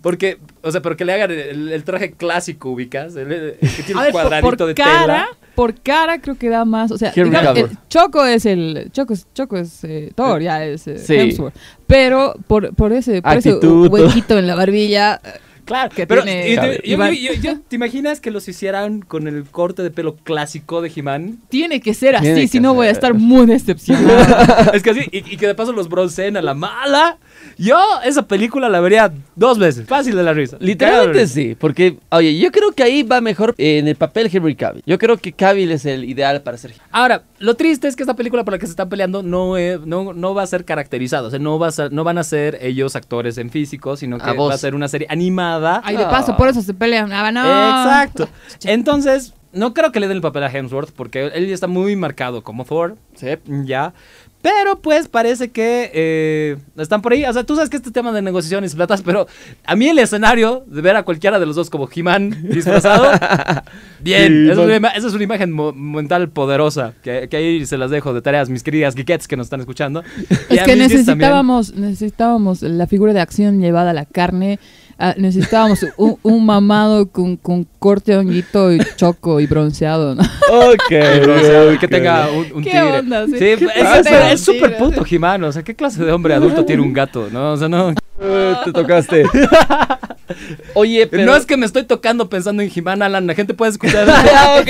Porque, o sea, pero que le hagan el, el traje clásico, ubicas. El, el que tiene A un ver, por, cuadradito por de cara, tela. por cara creo que da más, o sea, digamos, el Choco es el Choco es Choco es eh, Thor, ya es eh, Sí. Hemsworth, pero por por ese por ese huequito en la barbilla eh, Claro, que pero tiene- y- Cabe. yo- Iván. yo- yo- yo- ¿te imaginas que los hicieran con el corte de pelo clásico de He-Man? tiene que ser así, si no voy a estar muy decepcionada. es que así, y, y que de paso los bronceen a la mala. Yo esa película la vería dos veces, fácil de la risa. Literalmente Claro. sí, porque, oye, yo creo que ahí va mejor eh, en el papel Henry Cavill. Yo creo que Cavill es el ideal para ser. Ahora, lo triste es que esta película por la que se están peleando no, es- no, no va a ser caracterizada. O sea, no, va a ser- no van a ser ellos actores en físico, sino que A va a ser una serie animada. Ay, de paso, por eso se pelean. Ah, no. Exacto. Entonces, no creo que le den el papel a Hemsworth porque él ya está muy marcado como Thor. Sí. Ya. Pero pues parece que eh, están por ahí. O sea, tú sabes que este tema de negociaciones y platas, pero a mí el escenario de ver a cualquiera de los dos como He-Man disfrazado, bien. Sí, esa, es una, esa es una imagen mo- mental poderosa. Que, que ahí se las dejo de tareas, mis queridas geekettes que nos están escuchando. Y Es a que necesitábamos, necesitábamos la figura de acción llevada a la carne. Ah, necesitábamos un, un mamado con, con corte honguito y choco y bronceado, ¿no? Ok. bronceado y que tenga un, un ¿Qué onda? Sí. Sí, ¿Qué es- súper puto He-Man. O sea, ¿qué clase de hombre adulto tiene un gato? No, o sea, no. Eh, te tocaste. Oye, pero. No es que me estoy tocando pensando en He-Man, Alan. La gente puede escuchar. Ah.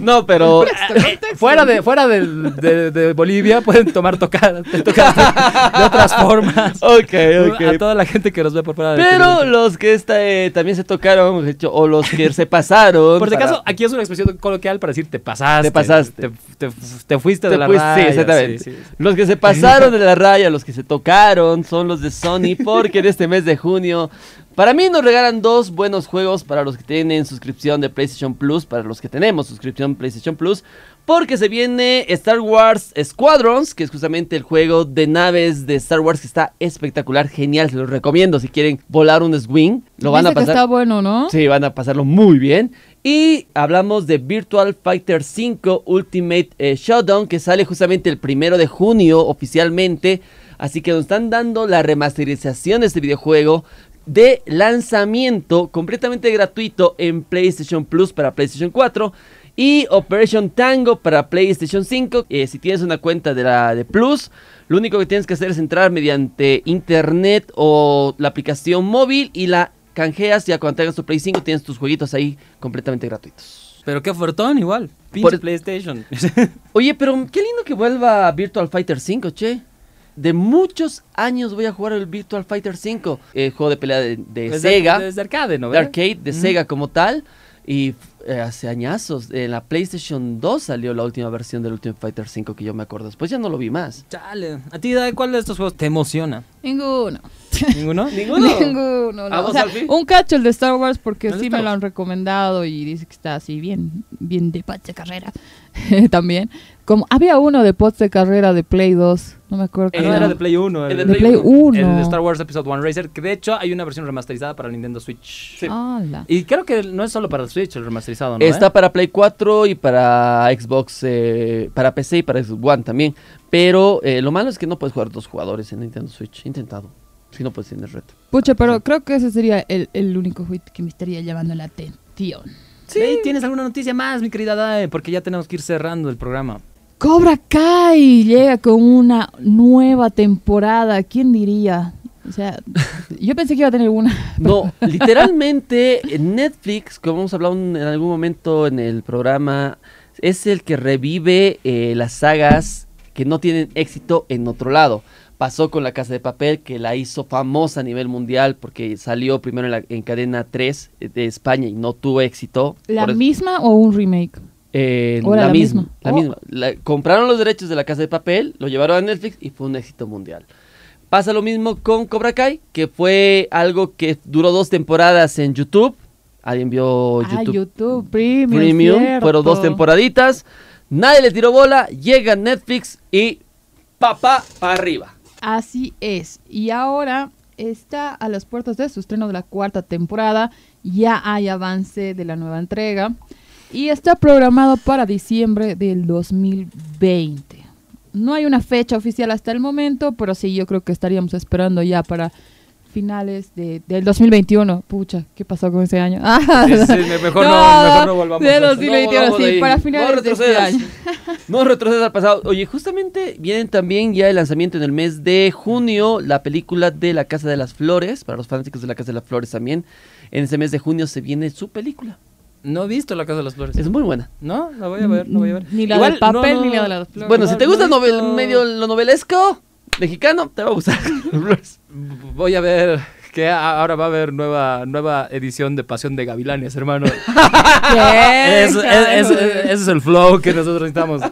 No, pero. Eh, fuera de, fuera de, de Bolivia pueden tomar tocadas de, de otras formas. Ok, A toda la gente que nos ve por fuera del Pero los que esta, eh, también se tocaron, de o los que se pasaron. Por si para- acaso, aquí es una expresión coloquial para decir te pasaste. Te pasaste. Te, te- te fuiste Te de la fuiste- raya. sí, exactamente. sí, sí, sí. Los que se pasaron de la raya, los que se tocaron, son los de Sony, porque en este mes de junio, para mí nos regalan dos buenos juegos para los que tienen suscripción de PlayStation Plus, para los que tenemos suscripción PlayStation Plus, porque se viene Star Wars Squadrons, que es justamente el juego de naves de Star Wars que está espectacular, genial, se los recomiendo si quieren volar un Swing, lo van a que pasar. está bueno, ¿no? Sí, van a pasarlo muy bien. Y hablamos de Virtual Fighter 5 Ultimate eh, Showdown, que sale justamente el primero de junio oficialmente. Así que nos están dando la remasterización de este videojuego. De lanzamiento completamente gratuito en PlayStation Plus para PlayStation 4 y Operation Tango para PlayStation 5. Eh, si tienes una cuenta de la de Plus, lo único que tienes que hacer es entrar mediante internet o la aplicación móvil y la canjeas ya cuando tengas tu Play 5 tienes tus jueguitos ahí completamente gratuitos. Pero qué fuertón igual. Pinche Por- PlayStation. Oye, pero qué lindo que vuelva Virtual Fighter 5, che. De muchos años voy a jugar el Virtual Fighter 5, el juego de pelea de, de Es Sega. De, de arcade, ¿no? de arcade de. Sega como tal. Y eh, hace añazos, en la PlayStation 2 salió la última versión del Ultimate Fighter 5 que yo me acuerdo. Después ya no lo vi más. Chale. ¿A ti, Dai, cuál de estos juegos te emociona? Ninguno. ¿Ninguno? Ninguno. Ninguno. no. ¿A vos, O sea, un cacho el de Star Wars porque ¿El de sí me lo han recomendado y dice que está así bien, bien de pache carrera también. Como había uno de pods de carrera de Play 2, no me acuerdo. Ah, no, Eh, era de Play 1. el El, de De Play Play 1. el de Star Wars Episode 1 Racer, que de hecho hay una versión remasterizada para el Nintendo Switch. Sí. Y creo que no es solo para el Switch el remasterizado, ¿no? Está eh? para Play 4 y para Xbox, eh, para PC y para Xbox One también. Pero eh, lo malo es que no puedes jugar dos jugadores en Nintendo Switch. He intentado. Si no, pues tienes reto. Pucha, pero creo que ese sería el, el único juego que me estaría llamando la atención. Sí. ¿Tienes alguna noticia más, mi querida Dae? Porque ya tenemos que ir cerrando el programa. Cobra Kai llega con una nueva temporada. ¿Quién diría? O sea, yo pensé que iba a tener una. No, literalmente en Netflix, como hemos hablado en algún momento en el programa, es el que revive eh, las sagas que no tienen éxito en otro lado. Pasó con La Casa de Papel, que la hizo famosa a nivel mundial porque salió primero en, la- en cadena 3 de España y no tuvo éxito. ¿La eso- misma o un remake? Eh, ¿O era la, la misma. misma? La Oh. misma. La- compraron los derechos de la casa de papel, lo llevaron a Netflix y fue un éxito mundial. Pasa lo mismo con Cobra Kai, que fue algo que duró dos temporadas en YouTube. Alguien vio Ah, YouTube, YouTube Premium. Premium. Fueron dos temporaditas. Nadie le tiró bola. Llega Netflix y papá para arriba. Así es. Y ahora está a las puertas de su estreno de la cuarta temporada. Ya hay avance de la nueva entrega. Y está programado para diciembre del 2020. No hay una fecha oficial hasta el momento, pero sí, yo creo que estaríamos esperando ya para finales de, del 2021. Pucha, ¿qué pasó con ese año? Ah, Sí, sí, me- mejor no- mejor no volvamos a De eso. 2021, No sí, para No finales de este año. No retrocedas al pasado. Oye, justamente vienen también ya el lanzamiento en el mes de junio, la película de La Casa de las Flores, para los fanáticos de La Casa de las Flores también. En ese mes de junio se viene su película. No he visto La Casa de las Flores. Es muy buena. No, la voy a ver, la voy a ver. Ni la Igual, del papel no, ni no, la de las flores. Bueno, si no, te no gusta novel- medio lo novelesco mexicano, te va a gustar. Voy a ver que ahora va a haber nueva, nueva edición de Pasión de Gavilanes, hermano. ¿Qué? Es- es- es- es- ese es el flow que nosotros necesitamos.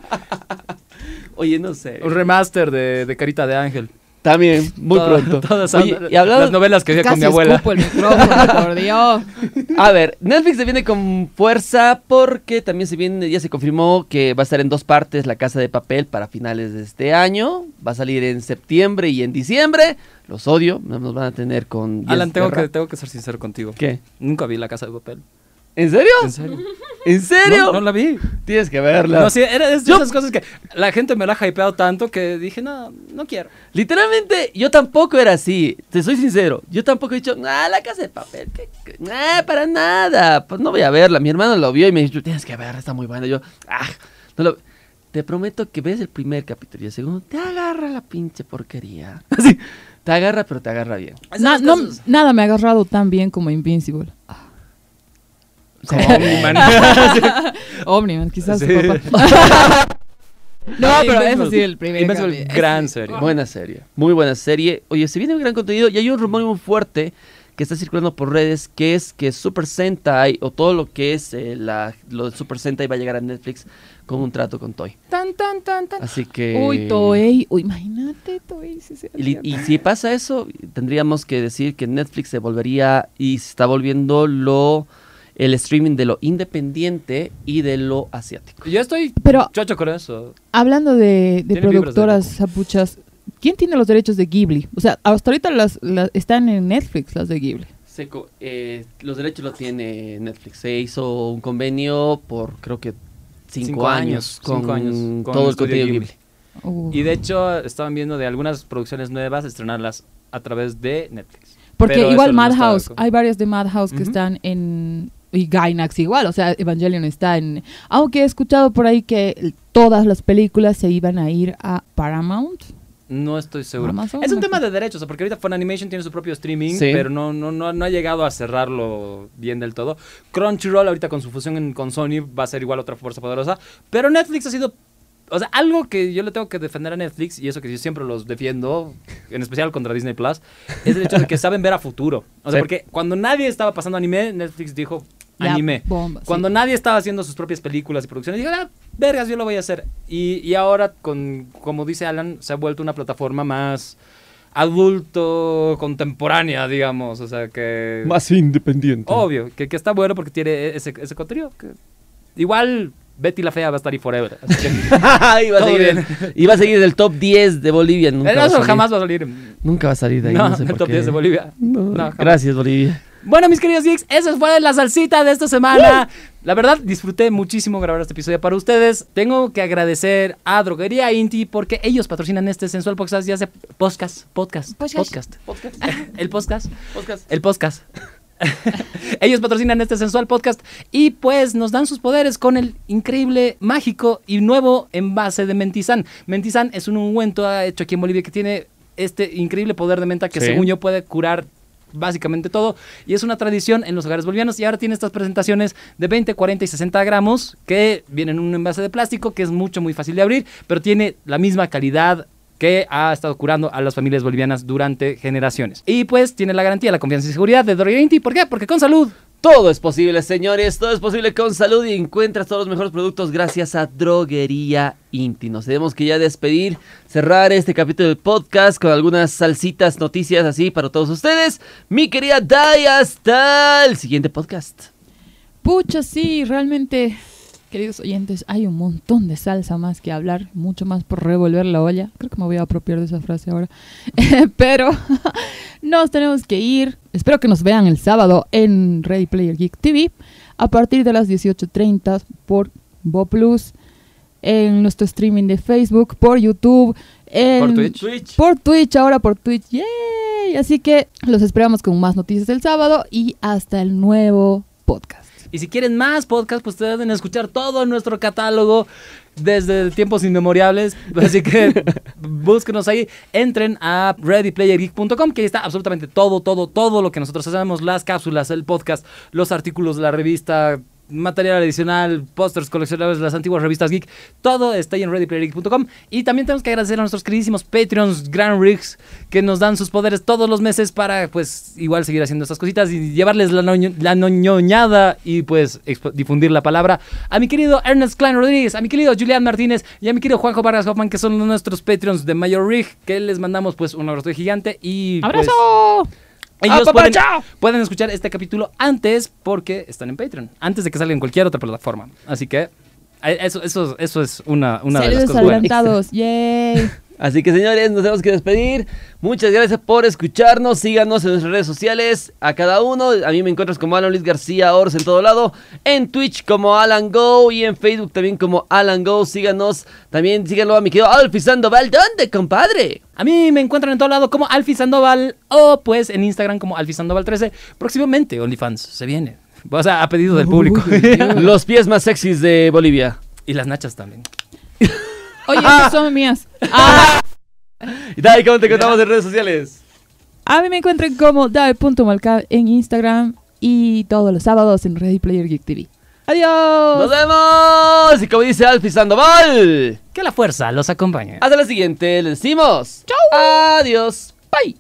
Oye, no sé. Un remaster de, de Carita de Ángel. También, muy Todo- pronto. todas Oye, y hablando- las novelas que veía con mi abuela. escupo el micrófono, por Dios. A ver, Netflix se viene con fuerza porque también se viene, ya se confirmó que va a estar en dos partes La Casa de Papel para finales de este año. Va a salir en septiembre y en diciembre. Los odio, no nos van a tener con... Alan, tengo que, tengo que ser sincero contigo. ¿Qué? Nunca vi La Casa de Papel. ¿En serio? ¿En serio? ¿En serio? No, no la vi. Tienes que verla. No, sí, era es de Yo- esas cosas que la gente me la ha hypeado tanto que dije, no, no quiero. Literalmente, yo tampoco era así. Te soy sincero. Yo tampoco he dicho, ah, la casa de papel. ¿qué, qué? Nah, para nada. Pues no voy a verla. Mi hermano lo vio y me dijo, tienes que verla, está muy buena. Yo, ah, no lo- Te prometo que ves el primer capítulo y el segundo, te agarra la pinche porquería. Así, te agarra, pero te agarra bien. Na- no- nada me ha agarrado tan bien como Invincible. Como Omni-Man. Omniman, quizás Sí. no, pero eso sí, el primer Invincible, gran serie. Buena serie, muy buena serie. Oye, se viene un gran contenido y hay un rumor muy fuerte que está circulando por redes que es que Super Sentai o todo lo que es eh, la, lo de Super Sentai va a llegar a Netflix con un trato con Toy. Tan, tan, tan, tan. Así que... Uy, Toei. Uy, imagínate, Toei. si se Y, y si pasa eso, tendríamos que decir que Netflix se volvería y se está volviendo lo el streaming de lo independiente y de lo asiático. Yo estoy Pero chocho con eso. hablando de, productoras zapuchas, ¿quién tiene los derechos de Ghibli? O sea, hasta ahorita las, las- están en Netflix las de Ghibli. Seco, eh, los derechos los tiene Netflix. Se hizo un convenio por creo que cinco, Cinco años, años, con, cinco años con todo el contenido Ghibli. Ghibli. Uh. Y de hecho, estaban viendo de algunas producciones nuevas estrenarlas a través de Netflix. Porque Pero igual eso no Madhouse, hay varias de Madhouse que Ujú. están en... Y Gainax igual, o sea, Evangelion está en... Aunque he escuchado por ahí que todas las películas se iban a ir a Paramount. No estoy seguro. Amazon, es un no tema de derechos, porque ahorita Funimation tiene su propio streaming, Sí. pero no, no, no, no ha llegado a cerrarlo bien del todo. Crunchyroll ahorita con su fusión en- con Sony va a ser igual otra fuerza poderosa, pero Netflix ha sido... O sea, algo que yo le tengo que defender a Netflix, y eso que yo siempre los defiendo, en especial contra Disney Plus, es el hecho de que saben ver a futuro. O sea, Sí. porque cuando nadie estaba pasando anime, Netflix dijo anime. bomba, sí. Cuando nadie estaba haciendo sus propias películas y producciones, dijo, ah, vergas, yo lo voy a hacer. Y, y ahora, con, como dice Alan, se ha vuelto una plataforma más adulto, contemporánea, digamos. O sea, que... Más independiente. Obvio, que, que está bueno porque tiene ese, ese contenido. que- igual Betty la Fea va a estar ahí forever. Así que, iba, a seguir bien. en- iba a seguir del top 10 de Bolivia. Nunca va a eso salir. jamás va a salir. Nunca va a salir de ahí. No, No, sé el por top qué. 10 de Bolivia. No, No, jamás. gracias, Bolivia. Bueno, mis queridos geeks, esa fue la salsita de esta semana. La verdad, disfruté muchísimo grabar este episodio para ustedes. Tengo que agradecer a Droguería Inti porque ellos patrocinan este sensual podcast, ya sea podcast, podcast, Podcast. podcast. El podcast. El podcast. Ellos patrocinan este sensual podcast y pues nos dan sus poderes con el increíble, mágico y nuevo envase de Mentizan. Mentizan es un ungüento hecho aquí en Bolivia que tiene este increíble poder de menta que Sí. según yo puede curar básicamente todo y es una tradición en los hogares bolivianos y ahora tiene estas presentaciones de 20, 40 y 60 gramos que vienen en un envase de plástico que es mucho muy fácil de abrir pero tiene la misma calidad que ha estado curando a las familias bolivianas durante generaciones. Y pues tiene la garantía, la confianza y seguridad de Droguería Inti. ¿Por qué? Porque con salud Todo es posible, señores. Todo es posible con salud y encuentras todos los mejores productos gracias a Droguería Inti. Nos tenemos que ya despedir, cerrar este capítulo del podcast con algunas salsitas, noticias así para todos ustedes. Mi querida Dai, hasta el siguiente podcast. Pucha, sí, realmente, queridos oyentes, hay un montón de salsa más que hablar, mucho más por revolver la olla. Creo que me voy a apropiar de esa frase ahora. Pero nos tenemos que ir. Espero que nos vean el sábado en Ready Player Geek TV a partir de las 18.30 por Bo Plus, en nuestro streaming de Facebook, por YouTube, en Por Twitch. Twitch. por Twitch, ahora por Twitch. ¡Yay! Así que los esperamos con más noticias el sábado y hasta el nuevo podcast. Y si quieren más podcasts, pues pueden escuchar todo nuestro catálogo desde tiempos inmemoriales. Así que búsquenos ahí. Entren a readyplayergeek.com, que ahí está absolutamente todo, todo, todo lo que nosotros hacemos: las cápsulas, el podcast, los artículos de la revista. Material adicional, pósters coleccionables, las antiguas revistas geek, todo está ahí en readyplayergeek.com. Y también tenemos que agradecer a nuestros queridísimos Patreons, Grand Rigs, que nos dan sus poderes todos los meses para, pues, igual seguir haciendo estas cositas y llevarles la, noño- la noñoñada y, pues, difundir la palabra a mi querido Ernest Klein Rodríguez, a mi querido Julián Martínez y a mi querido Juanjo Vargas Hoffman, que son nuestros Patreons de Mayor Rig, que les mandamos, pues, un abrazo gigante y, pues, ¡Abrazo! Ellos ¡Ah, pueden, pueden escuchar este capítulo antes porque están en Patreon, antes de que salga en cualquier otra plataforma. Así que eh, eso, eso, eso es una, una de las cosas buenas. adelantados. ¡Yay! Así que señores, nos tenemos que despedir. Muchas gracias por escucharnos. Síganos en nuestras redes sociales. A cada uno. A mí me encuentras como Alan Luis García Ors en todo lado. En Twitch como Alan Go. Y en Facebook también como Alan Go. Síganos. También síganlo a mi querido Alfie Sandoval. ¿Dónde, compadre? A mí me encuentran en todo lado como Alfie Sandoval o pues en Instagram como Alfie Sandoval 13. Próximamente OnlyFans se viene. O sea, a pedido del público. Los pies más sexys de Bolivia. y las nachas también. Oye, ah. esas son mías. Ah. Ah. Y Dai, ¿cómo te encontramos en redes sociales? A mí me encuentran como Dai.malcab en Instagram y todos los sábados en Ready Player Geek TV. ¡Adiós! ¡Nos vemos! Y como dice Alfie Sandoval, que la fuerza los acompañe. Hasta la siguiente, les decimos. ¡Chau! ¡Adiós! ¡Bye!